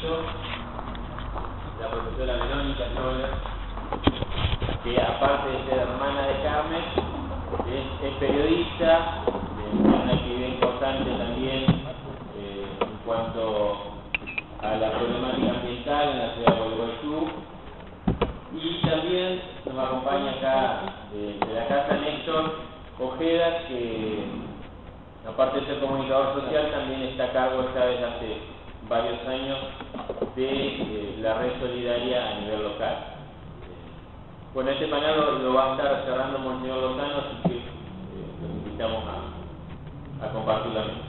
la profesora Verónica Loller, que aparte de ser hermana de Carmen, es, es periodista, tiene una actividad importante también eh, en cuanto a la problemática ambiental en la ciudad de Gualeguaychú. Y también nos acompaña acá de, de la casa Néstor Ojeda, que aparte de ser comunicador social, también está a cargo esta vez hace varios años de eh, la red solidaria a nivel local. Bueno, este panel lo, va a estar cerrando Monseñor Lozano, así que eh, los invitamos a, a compartirlo.